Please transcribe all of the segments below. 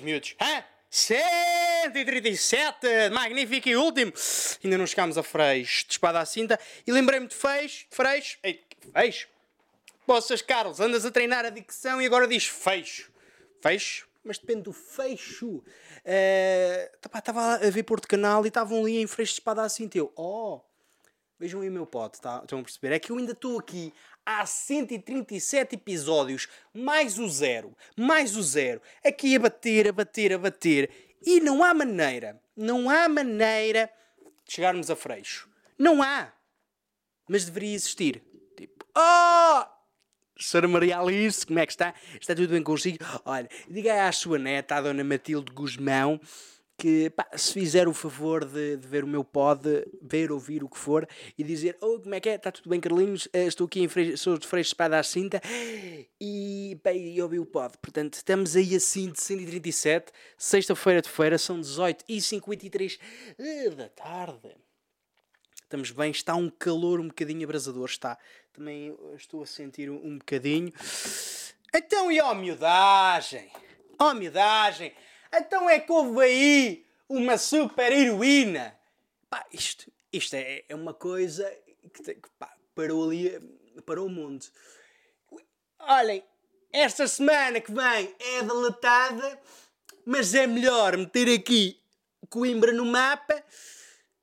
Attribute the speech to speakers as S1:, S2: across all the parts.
S1: meus miúdos? Hã? 137! Magnífico e último! Ainda não chegámos a Freixo, de espada à cinta, e lembrei-me de Freixo, Freixo, ei, Freixo. Poças, Carlos, andas a treinar a dicção e agora diz fecho. Fecho? Mas depende do fecho. Estava uh, a ver Porto Canal e estavam ali em Freixo de espada à cinta. Eu, oh, vejam aí o meu pote, tá? estão a perceber? É que eu ainda estou aqui há 137 episódios, mais o zero, mais o zero, aqui a bater, a bater, a bater, e não há maneira, não há maneira de chegarmos a freixo. Não há. Mas deveria existir. Tipo, oh! Sra. Maria Alice, como é que está? Está tudo bem consigo? Olha, diga à sua neta, a Dona Matilde Guzmão, que pá, se fizer o favor de, de, ver o meu pod, ver, ouvir o que for e dizer: Oh, como é que é? Está tudo bem, Carlinhos? Uh, estou aqui em Freixo, sou de Freixo Espada à Cinta e, pá, e ouvi o pod. Portanto, estamos aí assim de 137, sexta-feira de feira, são 18 e 53 uh, da tarde. Estamos bem, está um calor um bocadinho abrasador, está. Também estou a sentir um, bocadinho. Então, e ó, miudagem? Ó, miudagem! Então é que houve aí uma super heroína. Pá, isto, isto é, é uma coisa que, que pá, parou ali, parou o mundo. Olhem, esta semana que vem é delatada, mas é melhor meter aqui Coimbra no mapa,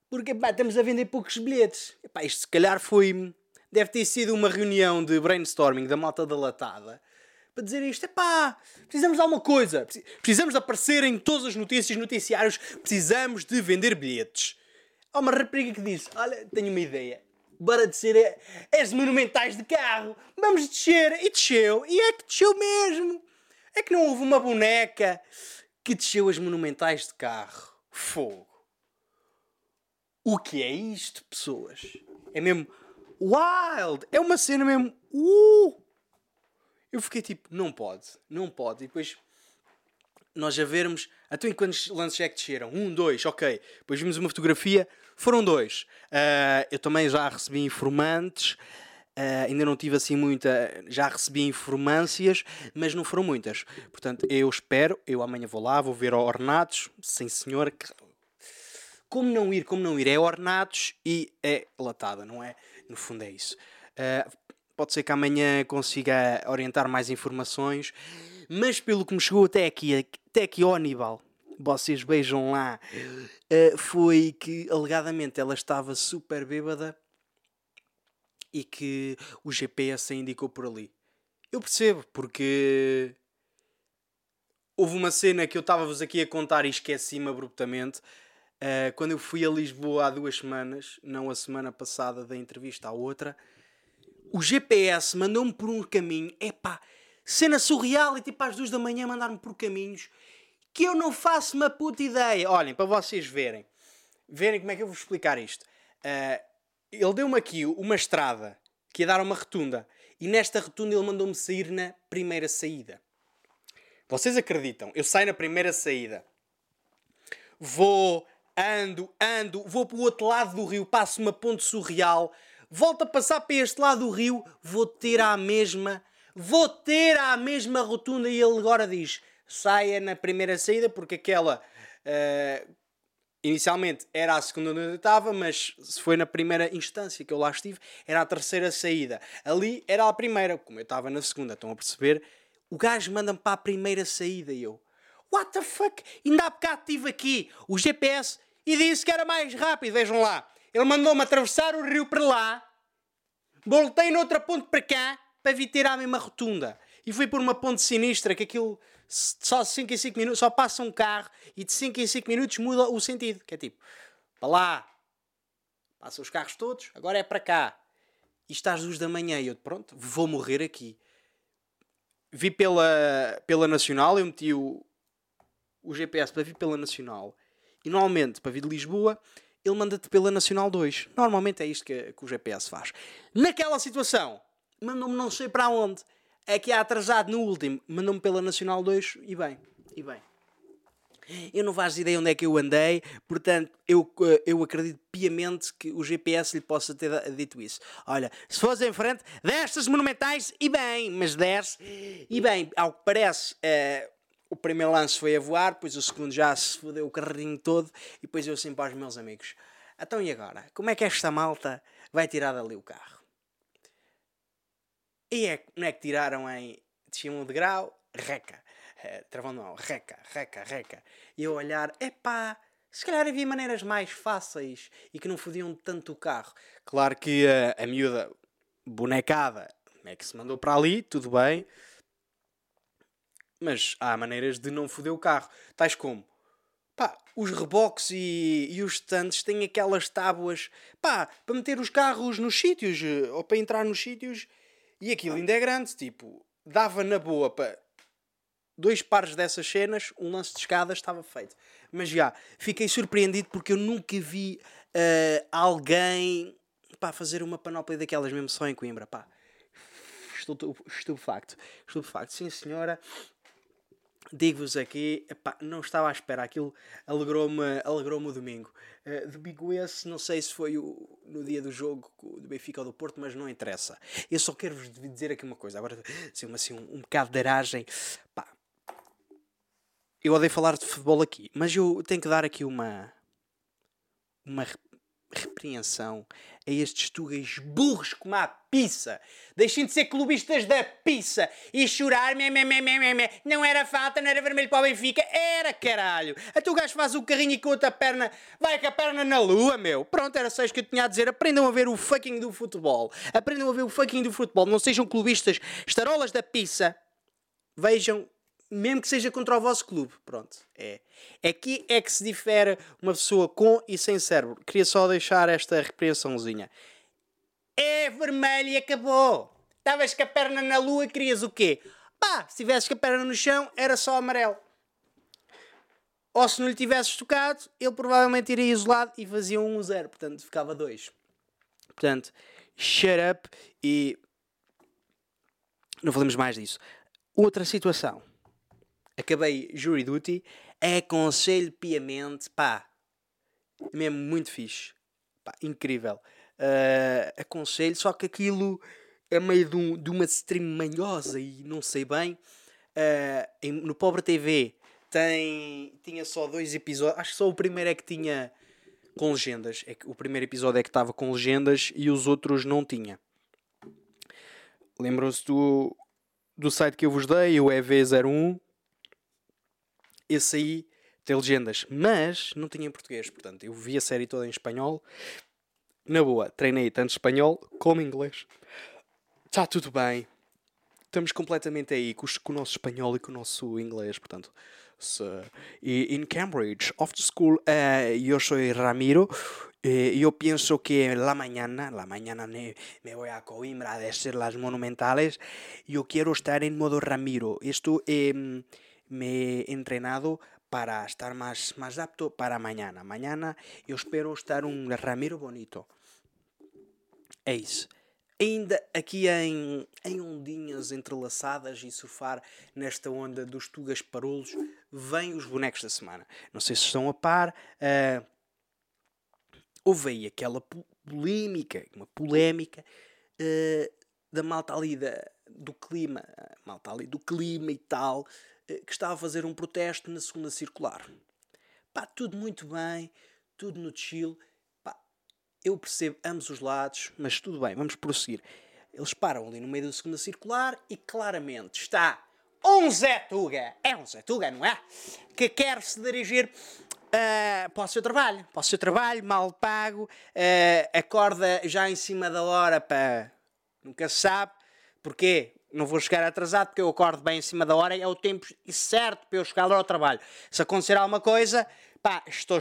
S1: porque pá, estamos a vender poucos bilhetes. Pá, isto se calhar foi. Deve ter sido uma reunião de brainstorming da malta da latada para dizer isto. É pá, precisamos de alguma coisa. Precisamos de aparecer em todas as notícias, noticiários. Precisamos de vender bilhetes. Há uma rapariga que disse: Olha, tenho uma ideia. Bora descer as monumentais de carro. Vamos descer. E desceu. E é que desceu mesmo. É que não houve uma boneca que desceu as monumentais de carro. Fogo. O que é isto, pessoas? É mesmo wild. É uma cena mesmo. Uh! Eu fiquei tipo, não pode, não pode. E depois nós a vermos, até em quantos lances é que desceram? Um, dois, ok. Depois vimos uma fotografia, foram dois. Uh, eu também já recebi informantes, uh, ainda não tive assim muita, já recebi informâncias, mas não foram muitas. Portanto, eu espero, eu amanhã vou lá, vou ver Ornatos, sem senhor. Como não ir, como não ir? É Ornatos e é latada, não é? No fundo é isso. Uh, Pode ser que amanhã consiga orientar mais informações, mas pelo que me chegou até aqui, até aqui ao vocês vejam lá, uh, foi que alegadamente ela estava super bêbada e que o GPS a indicou por ali. Eu percebo, porque houve uma cena que eu estava-vos aqui a contar e esqueci-me abruptamente. Uh, quando eu fui a Lisboa há duas semanas, não a semana passada da entrevista à outra, o GPS mandou-me por um caminho, epá, cena surreal e tipo às duas da manhã mandar-me por caminhos que eu não faço uma puta ideia. Olhem, para vocês verem, verem como é que eu vou explicar isto. Uh, ele deu-me aqui uma estrada que ia dar uma rotunda e nesta rotunda ele mandou-me sair na primeira saída. Vocês acreditam? Eu saio na primeira saída, vou, ando, ando, vou para o outro lado do rio, passo uma ponte surreal volto a passar para este lado do rio, vou ter a mesma, vou ter a mesma rotunda. E ele agora diz: saia na primeira saída, porque aquela uh, inicialmente era a segunda onde eu estava, mas se foi na primeira instância que eu lá estive, era a terceira saída. Ali era a primeira, como eu estava na segunda, estão a perceber? O gajo manda-me para a primeira saída e eu. What the fuck? Ainda há bocado estive aqui, o GPS, e disse que era mais rápido, vejam lá. Ele mandou-me atravessar o rio para lá, voltei noutra ponte para cá, para vir ter a mesma rotunda. E fui por uma ponte sinistra, que aquilo só de 5 em 5 minutos, só passa um carro e de 5 em 5 minutos muda o sentido. Que é tipo, para lá, passa os carros todos, agora é para cá. E está às duas da manhã e eu, pronto, vou morrer aqui. Vi pela, pela Nacional, eu meti o, o GPS para vir pela Nacional. E normalmente, para vir de Lisboa, ele manda-te pela Nacional 2. Normalmente é isto que, que o GPS faz. Naquela situação, mandou-me não sei para onde. É que há atrasado no último, mandou-me pela Nacional 2 e bem, e bem. Eu não faço ideia onde é que eu andei, portanto, eu, eu acredito piamente que o GPS lhe possa ter dito isso. Olha, se fosse em frente destas monumentais, e bem, mas desce, e bem, ao que parece, uh, o primeiro lance foi a voar, depois o segundo já se fodeu o carrinho todo e depois eu para os meus amigos. Então e agora? Como é que esta malta vai tirar dali o carro? E é, não é que tiraram em. desciam um degrau, reca. É, travão reca, reca, reca. E eu olhar, epá, se calhar havia maneiras mais fáceis e que não fodiam tanto o carro. Claro que a, a miúda bonecada é que se mandou para ali, tudo bem. Mas há maneiras de não foder o carro. Tais como, pá, os reboques e, e os stands têm aquelas tábuas, pá, para meter os carros nos sítios, eh, ou para entrar nos sítios. E aquilo ainda é grande, tipo, dava na boa para dois pares dessas cenas, um lance de escada estava feito. Mas já, fiquei surpreendido porque eu nunca vi uh, alguém pá, fazer uma panóplia daquelas mesmo só em Coimbra, pá. Estupefacto. Estupefacto. Sim, senhora. Digo-vos aqui, epá, não estava à espera, aquilo alegrou-me alegrou o domingo. Uh, domingo esse, não sei se foi o, no dia do jogo do Benfica ou do Porto, mas não interessa. Eu só quero vos dizer aqui uma coisa, agora assim, assim, um, um bocado de aragem. Eu odeio falar de futebol aqui, mas eu tenho que dar aqui uma, uma repreensão a estes tugas burros como a pizza. Deixem de ser clubistas da pizza e chorar. Não era falta, não era vermelho para o Benfica. Era caralho. A tu gajo faz o carrinho e com outra perna vai com a perna na lua, meu. Pronto, era só isso que eu tinha a dizer. Aprendam a ver o fucking do futebol. Aprendam a ver o fucking do futebol. Não sejam clubistas estarolas da pizza. Vejam mesmo que seja contra o vosso clube. Pronto, é. Aqui é que se difere uma pessoa com e sem cérebro. Queria só deixar esta repreensãozinha. É vermelho e acabou. Estavas com a perna na lua querias o quê? Pá, se tivesses com a perna no chão, era só amarelo. Ou se não lhe tivesses tocado, ele provavelmente iria isolado e fazia um 0. Portanto, ficava 2. Portanto, shut up e. Não falamos mais disso. Outra situação acabei Jury Duty, aconselho piamente, pá, mesmo muito fixe, pá, incrível. Uh, aconselho, só que aquilo é meio de, um, de uma stream manhosa e não sei bem. Uh, em, no Pobre TV tem, tinha só dois episódios, acho que só o primeiro é que tinha com legendas. É que o primeiro episódio é que estava com legendas e os outros não tinha. Lembram-se do, do site que eu vos dei, o EV01, esse aí tem legendas, mas não tinha em português. Portanto, eu vi a série toda em espanhol. Na boa, treinei tanto espanhol como inglês. Está tudo bem. Estamos completamente aí com, o nosso espanhol e com o nosso inglês. Portanto, e in Cambridge, after school, uh, yo soy Ramiro. Eh, yo pienso que la mañana, la mañana me, me voy a Coimbra a hacer las monumentales. Yo quiero estar en modo Ramiro. Esto eh, me he entrenado para estar más, más apto para mañana. Mañana eu espero estar um Ramiro bonito. Eis. Ainda aqui em, em ondinhas entrelaçadas e surfar nesta onda dos tugas parolos, vêm os bonecos da semana. Não sei se estão a par. Uh, houve aí aquela polémica, uma polémica uh, da malta ali da, do clima, malta ali do clima e tal, que estava a fazer um protesto na segunda circular. Pá, tudo muito bem, tudo no chill. Pá, eu percebo ambos os lados, mas tudo bem, vamos prosseguir. Eles param ali no meio da segunda circular e claramente está um Zé Tuga, é um Zé Tuga, não é? Que quer se dirigir uh, para o seu trabalho, para o seu trabalho, mal pago, uh, acorda já em cima da hora para. Nunca se sabe. Porquê? Não vou chegar atrasado porque eu acordo bem em cima da hora, é o tempo certo para eu chegar lá ao trabalho. Se acontecer alguma coisa, pá, estou,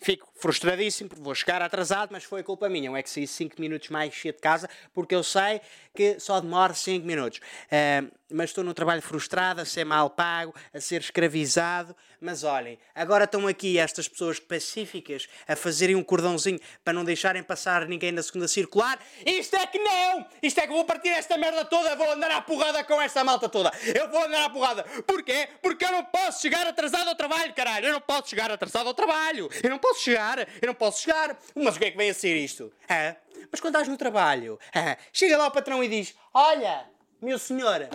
S1: fico frustradíssimo vou chegar atrasado, mas foi culpa minha. Eu é que saí 5 minutos mais cedo de casa porque eu sei que só demora 5 minutos. Uh, mas estou num trabalho frustrado, a ser mal pago, a ser escravizado. Mas olhem, agora estão aqui estas pessoas pacíficas a fazerem um cordãozinho para não deixarem passar ninguém na segunda circular. Isto é que não! Isto é que vou partir esta merda toda, vou andar à porrada com esta malta toda. Eu vou andar à porrada. Porquê? Porque eu não posso chegar atrasado ao trabalho, caralho. Eu não posso chegar atrasado ao trabalho. Eu não posso chegar, eu não posso chegar. Mas o que é que vem a ser isto? Mas quando estás no trabalho, chega lá o patrão e diz: Olha, meu senhor,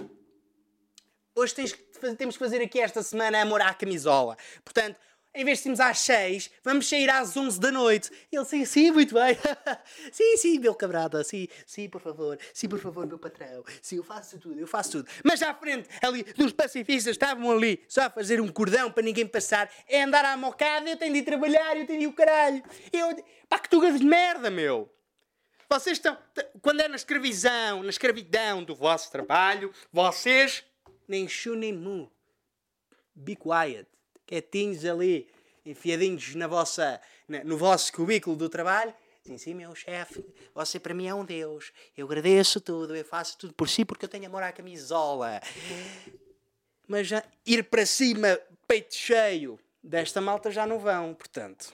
S1: hoje tens que temos que fazer aqui esta semana amor à camisola. Portanto, em vez de irmos às 6, vamos sair às 11 da noite. Ele, sim, sim, muito bem. sim, sim, meu camarada, sim, sim, por favor, sim, por favor, meu patrão. Sim, eu faço tudo, eu faço tudo. Mas à frente, ali, dos pacifistas, estavam ali só a fazer um cordão para ninguém passar. É andar à mocada, eu tenho de ir trabalhar, eu tenho de ir o caralho. Eu, pá, que tugas de merda, meu. Vocês estão. Quando é na escravidão, na escravidão do vosso trabalho, vocês. Nem chu nem mu. Be quiet. Quietinhos ali, enfiadinhos na vossa, na- no vosso cubículo do trabalho. Sim, sim, meu chefe, você para mim é um Deus. Eu agradeço tudo, eu faço tudo por si porque eu tenho amor à camisola. Mas já ir para cima, peito cheio, desta malta já não vão, portanto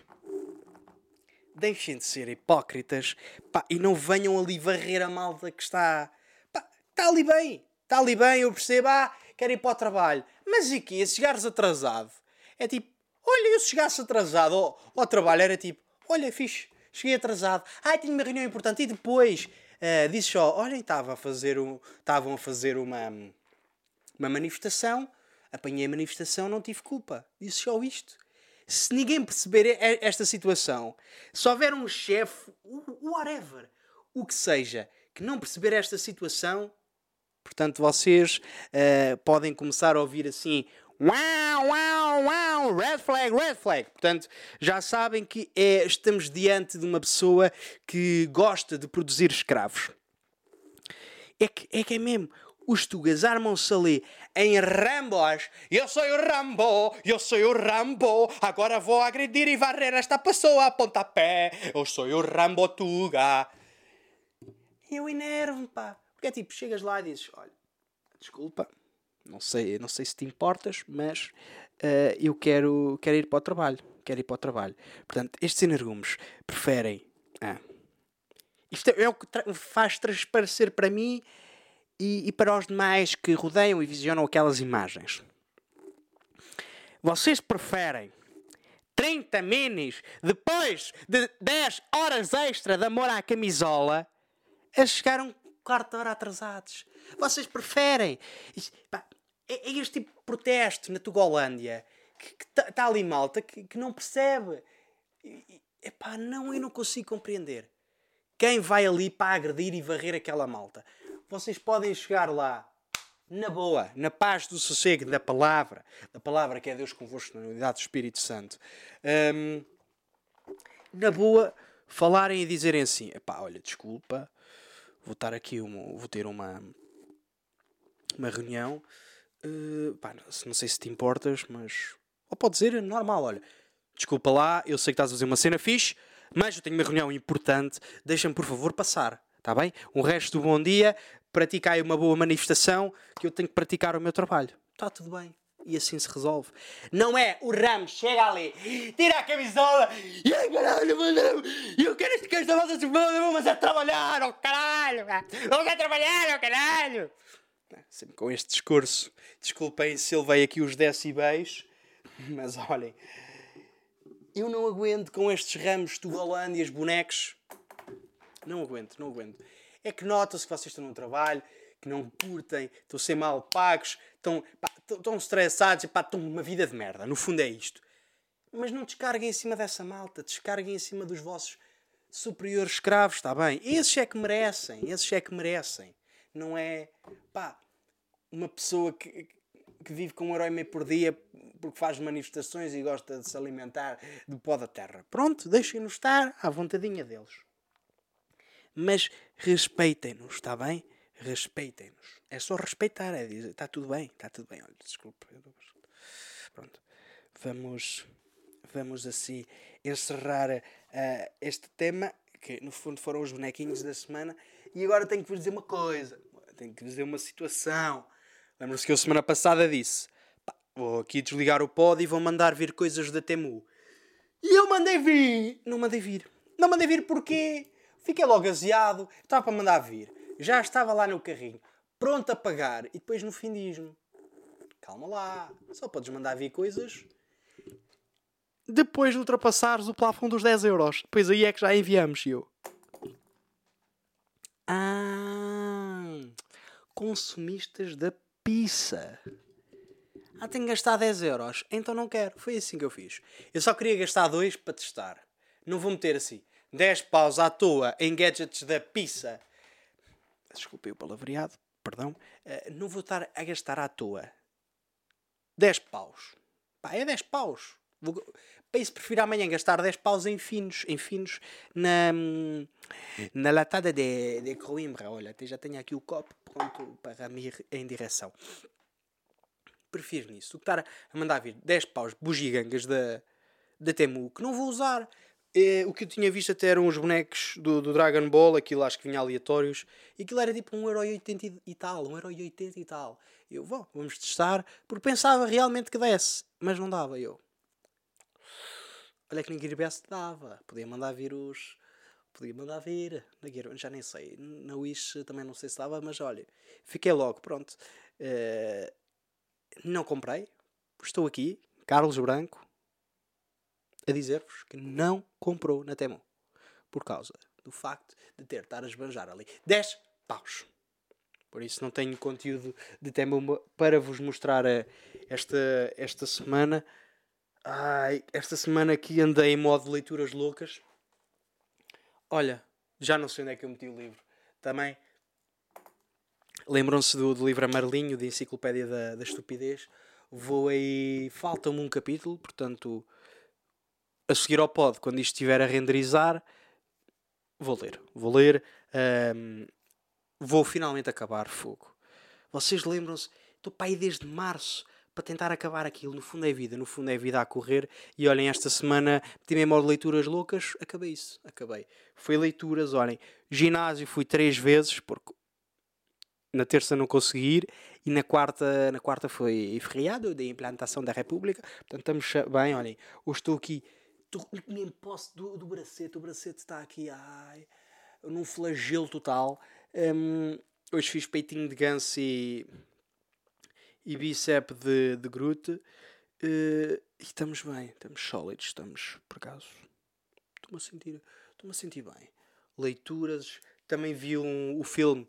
S1: deixem de ser hipócritas pá, e não venham ali varrer a malta que está. Pá, está ali bem, está ali bem, eu percebo, ah, quero ir para o trabalho. Mas e aqui, se chegares atrasado, é tipo, olha, eu se chegasse atrasado ao, ao trabalho, era tipo, olha, fixe, cheguei atrasado, ai, tenho uma reunião importante, e depois ah, disse só, olhem, estava a fazer um, estavam a fazer uma, uma manifestação, apanhei a manifestação, não tive culpa, disse só isto. Se ninguém perceber esta situação, se houver um chefe, whatever, o que seja, que não perceber esta situação, portanto vocês eh, podem começar a ouvir assim. Uau, uau, uau, red flag, red flag. Portanto, já sabem que é, estamos diante de uma pessoa que gosta de produzir escravos. É que é, que é mesmo. Os tugas armam-se ali em Rambos. Eu sou o Rambo, eu sou o Rambo. Agora vou agredir e varrer esta pessoa a pontapé. Eu sou o Rambo Tuga. Eu enervo-me, pá. Porque é tipo, chegas lá e dizes: Olha, desculpa, não sei, não sei se te importas, mas eh, eu quero, quero ir para o trabalho. Quero ir para o trabalho. Portanto, estes energúmeos preferem. ah, isto é o que tra- faz transparecer para mim e, e para os demais que rodeiam e visionam aquelas imagens. Vocês preferem 30 minis depois de 10 horas extra de amor à camisola a chegar um quarto de hora atrasados. Vocês preferem. Pá, É, é este tipo de protesto na Tugolândia que está ali malta que, que não percebe. E- Epá, não, eu não consigo compreender. Quem vai ali para agredir e varrer aquela malta? Vocês podem chegar lá na boa, na paz do sossego da palavra, da palavra que é Deus convosco na unidade do Espírito Santo. Hum, na boa, falarem e dizerem assim: epá, olha, desculpa, vou estar aqui, uma- vou ter uma, uma reunião. eh, pá, não, sei se te importas, mas. Ou pode dizer normal, olha, desculpa lá, eu sei que estás a fazer uma cena fixe, mas eu tenho uma reunião importante, deixa-me por favor passar, está bem? Um resto do bom dia, pratica aí uma boa manifestação, que eu tenho que praticar o meu trabalho. Está tudo bem. E assim se resolve. Não é o Ramos chega ali, tira a camisola e ai caralho, mano, eu quero este gajo da de bola, vamos a trabalhar, oh caralho, vamos a trabalhar, oh caralho. Sempre com este discurso. Desculpem se ele veio aqui os decibéis, mas olhem, eu não aguento com estes ramos tugolândias, bonecos. Não aguento, não aguento. É que nota-se que vocês estão no trabalho, que não curtem, estão a ser mal pagos, estão, pá, estão, estressados, pá, estão numa vida de merda. No fundo é isto. Mas não descarguem em cima dessa malta, descarguem em cima dos vossos superiores escravos, está bem? Esses é que merecem, esses é que merecem. Não é, pá, uma pessoa que, que vive com um e meio por dia porque faz manifestações e gosta de se alimentar do pó da terra. Pronto, deixem-nos estar à vontadinha deles. Mas respeitem-nos, está bem? Respeitem-nos. É só respeitar, é dizer, está tudo bem, está tudo bem. Olha, não- Pronto. Vamos, vamos assim encerrar ah, este tema, que no fundo foram os bonequinhos da semana. E agora tenho que vos dizer uma coisa. Tenho que vos dizer uma situação. Lembram-se que eu semana passada disse: "Pá, vou aqui desligar o pod e vou mandar vir coisas da Temu. E eu mandei vir. Não mandei vir. Não mandei vir porque fiquei logo aziado. Estava para mandar vir. Já estava lá no carrinho, pronto a pagar. E depois no fim diz-me: Calma lá, só podes mandar vir coisas. Depois de ultrapassares o plafond dos 10 euros. Depois aí é que já enviamos. Eu. Ah, consumistas da pizza. Ah, tenho que gastar 10 euros. Então não quero. Foi assim que eu fiz. Eu só queria gastar 2 para testar. Não vou meter assim 10 paus à toa em gadgets da pizza. Desculpe o palavreado, perdão. Uh, não vou estar a gastar à toa 10 paus. Pá, é 10 paus. Vou, para prefiro amanhã gastar 10 paus em finos, em finos na, na latada de, de Coimbra. Olha, até já tenho aqui o copo pronto para me ir em direção prefiro nisso do que estar a mandar vir 10 paus bugigangas da, da Temu que não vou usar. É, o que eu tinha visto até eram os bonecos do, do Dragon Ball, aquilo acho que vinha aleatórios, e aquilo era tipo 1,80€ e tal, 1,80€ e tal. Eu, vou, vamos testar, porque pensava realmente que desse, mas não dava eu. Olha que ninguém Gearbest dava, podia mandar vir os. Podia mandar vir, na já nem sei, na Wish também não sei se dava, mas olha, fiquei logo, pronto. Uh, não comprei. Estou aqui, Carlos Branco, a dizer-vos que não comprou na Temu. Por causa do facto de ter estar a esbanjar ali 10 paus. Por isso não tenho conteúdo de Temu para vos mostrar eh, esta, esta semana. Ai, esta semana aqui andei em modo de leituras loucas. Olha, já não sei onde é que eu meti o livro. Também Lembram-se do, do, livro Amarelinho, de Enciclopédia da, da Estupidez? Vou aí. Falta-me um capítulo, portanto, a seguir ao pod, quando isto estiver a renderizar, vou ler. Vou ler. Um, vou finalmente acabar Fogo. Vocês lembram-se? Estou para aí desde março para tentar acabar aquilo. No fundo é vida, no fundo é vida a correr. E olhem, esta semana tive modo de leituras loucas, acabei isso, acabei. Foi leituras, olhem, ginásio fui três vezes, porque na terça não consegui ir e na quarta, na quarta foi feriado de implantação da República. Portanto, estamos bem, olhem, hoje estou aqui, estou nem posso do, do bracete, o bracete está aqui, ai, num flagelo total. Um, hoje fiz peitinho de ganso e, e bíceps de, de Groot. Uh, e estamos bem, estamos sólidos, estamos, por acaso, estou-me a sentir, estou-me a sentir bem. Leituras, também vi um, o filme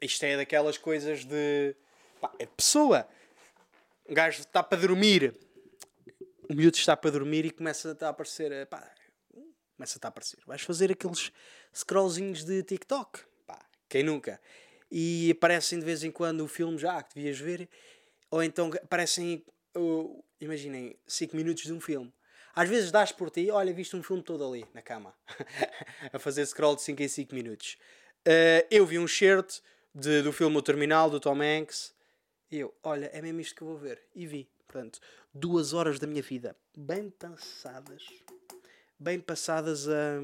S1: isto é daquelas coisas de. Pá, é pessoa. Um gajo está para dormir. O miúdo está para dormir e começa a aparecer. Pá, começa a aparecer. Vais fazer aqueles scrollzinhos de TikTok. Pá, quem nunca? E aparecem de vez em quando o filme já que devias ver. Ou então aparecem. Imaginem, 5 minutos de um filme. Às vezes dás por ti, olha, viste um filme todo ali, na cama, a fazer scroll de 5 em 5 minutos. Uh, eu vi um shirt de, do filme O Terminal, do Tom Hanks. E eu, olha, é mesmo isto que eu vou ver. E vi. Portanto, duas horas da minha vida bem passadas. Bem passadas a,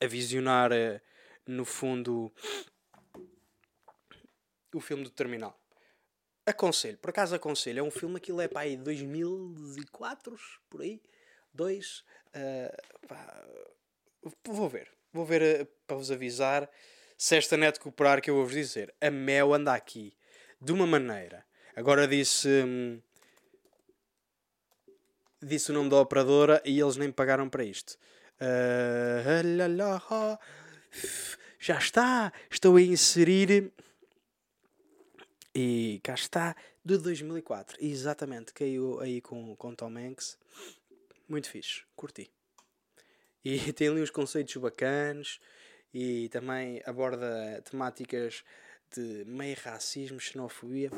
S1: a visionar, eh, no fundo, o filme do Terminal. Aconselho, por acaso aconselho. É um filme, aquilo é para aí 2004, por aí. Dois. Uh, vou ver. Vou ver uh, para vos avisar se esta net cooperar, que eu vou-vos dizer, a Mel anda aqui de uma maneira. Agora disse. Hum, disse o nome da operadora e eles nem pagaram para isto. Uh, já está, estou a inserir. E cá está, de 2004. Exatamente, caiu aí com, com Tom Hanks. Muito fixe, curti. E tem ali uns conceitos bacanos e também aborda temáticas de meio racismo, xenofobia.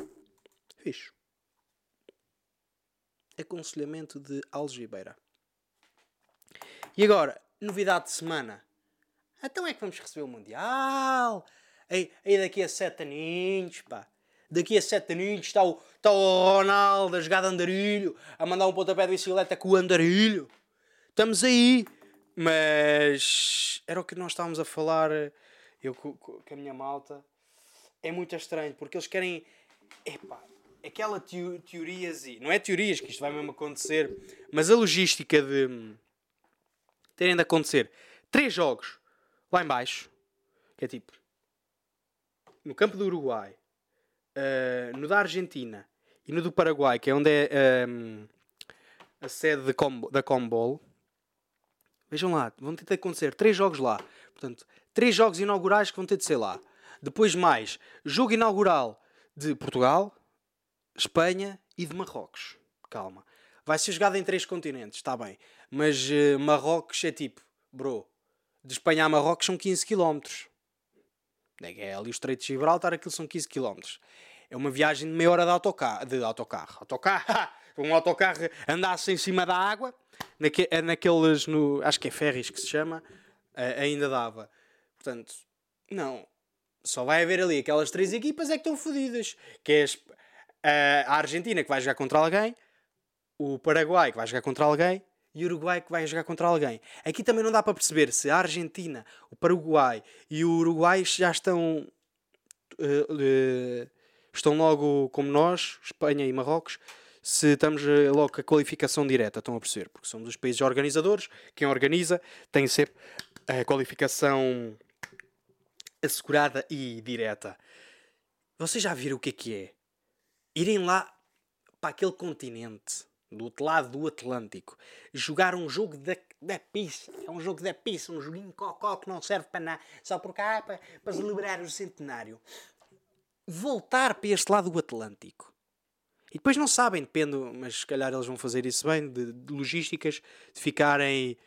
S1: Fixe. Aconselhamento de Algibeira. E agora, novidade de semana. Então é que vamos receber o Mundial. Aí, aí daqui a sete aninhos, pá. Daqui a sete aninhos está o, está o Ronaldo a jogar de andarilho, a mandar um pontapé de bicicleta com o andarilho. Estamos aí. Mas era o que nós estávamos a falar, eu com, com a minha malta. É muito estranho, porque eles querem. Epá, aquela teo, teorias e. Não é teorias que isto vai mesmo acontecer, mas a logística de terem de acontecer três jogos lá em baixo, que é tipo no campo do Uruguai, uh, no da Argentina e no do Paraguai, que é onde é um, a sede combo, da Combol, Vejam lá, vão ter de acontecer três jogos lá. Portanto, três jogos inaugurais que vão ter de ser lá. Depois mais, jogo inaugural de Portugal, Espanha e de Marrocos. Calma. Vai ser jogado em três continentes, está bem. Mas uh, Marrocos é tipo, bro, de Espanha a Marrocos são 15 km. É ali o Estreito de Gibraltar, aquilo são 15 km. É uma viagem de meia hora de autocarro. De autocarro. Autocarro. um autocarro andasse em cima da água, naque, é naqueles, no, acho que é ferries que se chama, uh, ainda dava. Portanto, não. Só vai haver ali aquelas três equipas é que estão fodidas. Que é a Argentina que vai jogar contra alguém, o Paraguai que vai jogar contra alguém e o Uruguai que vai jogar contra alguém. Aqui também não dá para perceber se a Argentina, o Paraguai e o Uruguai já estão. Uh, uh, estão logo como nós, Espanha e Marrocos, se estamos uh, logo com a qualificação direta, estão a perceber? Porque somos os países organizadores, quem organiza tem sempre a qualificação assegurada e direta. Vocês já viram o que é que é? Irem lá para aquele continente do outro lado do Atlântico, jogar um jogo da, da é um jogo da pista, um joguinho cocó que não serve para nada, só por cá para, para celebrar o centenário. Voltar para este lado do Atlântico. E depois não sabem, depende, mas se calhar eles vão fazer isso bem, de, de logísticas, de ficarem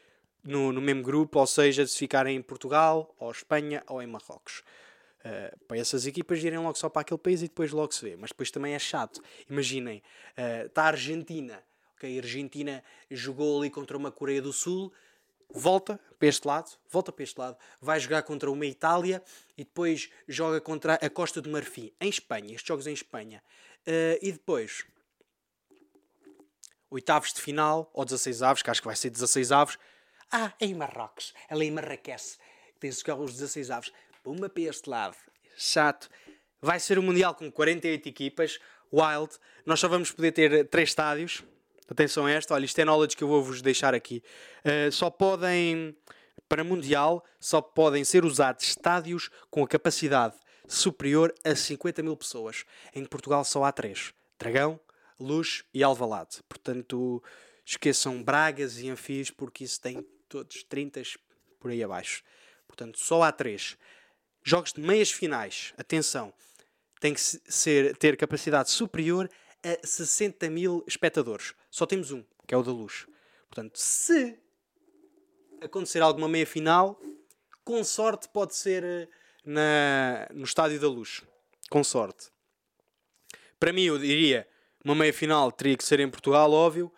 S1: no, no mesmo grupo, ou seja, de ficarem em Portugal, ou Espanha, ou em Marrocos. Uh, para essas equipas irem logo só para aquele país e depois logo se vê. Mas depois também é chato. Imaginem, uh, está a Argentina a Argentina jogou ali contra uma Coreia do Sul, volta para este lado, volta para este lado, vai jogar contra uma Itália e depois joga contra a Costa do Marfim, em Espanha, estes jogos em Espanha. Uh, e depois, oitavos de final, ou 16 avos, que acho que vai ser 16 avos. Ah, é em Marrocos, ali em Marrakech, tem-se jogar os 16 avos. Pumba para este lado, chato. Vai ser um Mundial com 48 equipas, wild. Nós só vamos poder ter 3 estádios, Atenção a esta, olha, isto é knowledge que eu vou-vos deixar aqui. Uh, só podem, para Mundial, só podem ser usados estádios com a capacidade superior a 50 mil pessoas. Em Portugal só há três: Dragão, Luz e Alvalade. Portanto, esqueçam Bragas e Anfis, porque isso tem todos 30 por aí abaixo. Portanto, só há três. Jogos de meias finais, atenção, tem que ser, ter capacidade superior a 60 mil espectadores. Só temos um, que é o da luz. Portanto, se acontecer alguma meia final, com sorte pode ser eh, na, no Estádio da Luz. Com sorte. Para mim, eu diria, uma meia final teria que ser em Portugal, óbvio.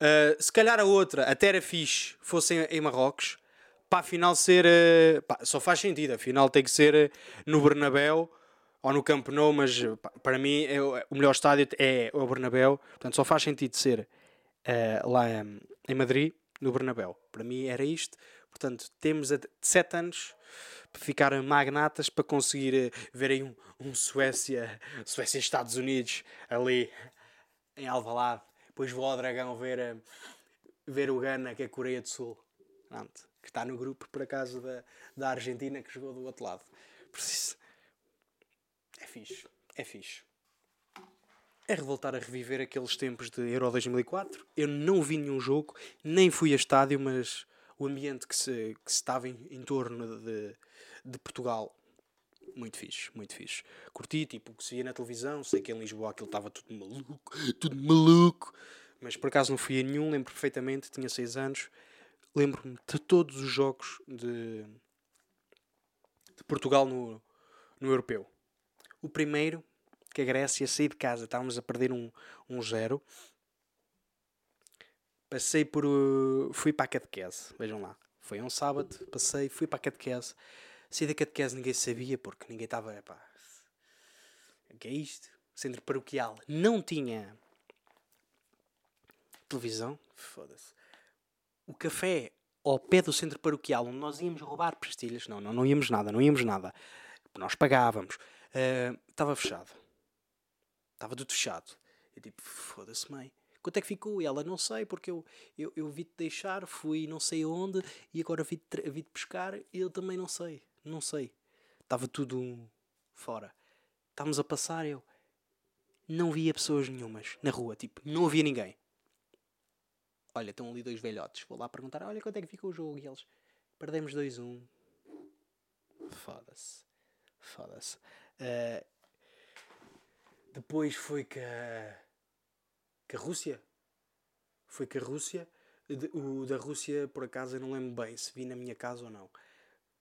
S1: Uh, se calhar a outra, até era fixe, fosse em, em Marrocos. Para a final ser. Uh, pá, só faz sentido. A final tem que ser no Bernabéu ou no Camp Nou, mas para mim é, o melhor estádio é o Bernabéu, portanto só faz sentido ser uh, lá um, em Madrid, no Bernabéu. Para mim era isto, portanto temos 7 anos para ficar magnatas para conseguir ver aí um, um Suécia, Suécia Estados Unidos ali em Alvalade. Depois vou ao Dragão ver, ver o Gana, que é a Coreia do Sul, Pronto, que está no grupo por acaso da, da Argentina que jogou do outro lado. Preciso é fixe. É fixe. É revoltar a reviver aqueles tempos de Euro 2004. Eu não vi nenhum jogo, nem fui a estádio, mas o ambiente que se, que se estava em, em torno de, de Portugal muito fixe, muito fixe. Curti, tipo, o que se via na televisão, sei que em Lisboa aquilo estava tudo maluco, tudo maluco, mas por acaso não fui a nenhum, lembro perfeitamente, tinha 6 anos, lembro-me de todos os jogos de, de Portugal no, no Europeu. O primeiro, que a Grécia saí de casa, estávamos a perder um, um zero. Passei por. Uh, fui para a catequese, vejam lá. Foi um sábado, passei, fui para a catequese. Saí da catequese ninguém sabia, porque ninguém estava. Epá, o que é isto? Centro paroquial. Não tinha televisão. Foda-se. O café ao pé do centro paroquial, onde nós íamos roubar pastilhas. Não, não, não íamos nada, não íamos nada. Nós pagávamos. Uh, estava fechado. Estava tudo fechado. Eu tipo, foda-se, mãe. Quanto é que ficou? E ela, não sei, porque eu, eu, eu vi-te deixar, fui não sei onde, e agora vi-te vi pescar, e eu também não sei. Não sei. Estava tudo fora. Estávamos a passar, eu não via pessoas nenhumas na rua, tipo, não havia ninguém. Olha, estão ali dois velhotes. Vou lá perguntar, olha quanto é que ficou o jogo. E eles, perdemos 2-1. Um. Foda-se. Foda-se. Uh, Depois foi com a, com a Rússia. Foi com a Rússia. De- O da Rússia, por acaso, eu não lembro bem se vi na minha casa ou não.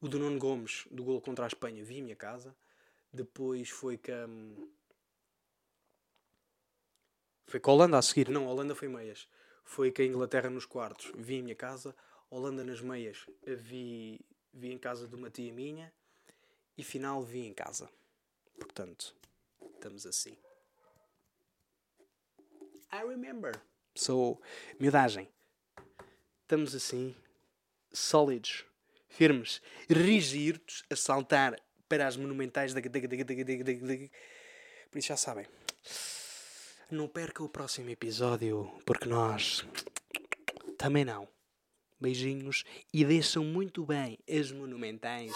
S1: O do Nuno Gomes, do gol contra a Espanha, vi em minha casa. Depois foi com. Foi com a Holanda a seguir. Não, a Holanda foi meias foi que a Inglaterra nos quartos vi em minha casa, Holanda nas meias vi, vi em casa de uma tia minha e final vi em casa. Portanto, estamos assim. I remember. Sou miudagem. Estamos assim, sólidos, firmes, rigidos, a saltar para as monumentais. Da... Por isso já sabem. Não perca o próximo episódio, porque nós também não. Beijinhos e deixam muito bem as monumentais.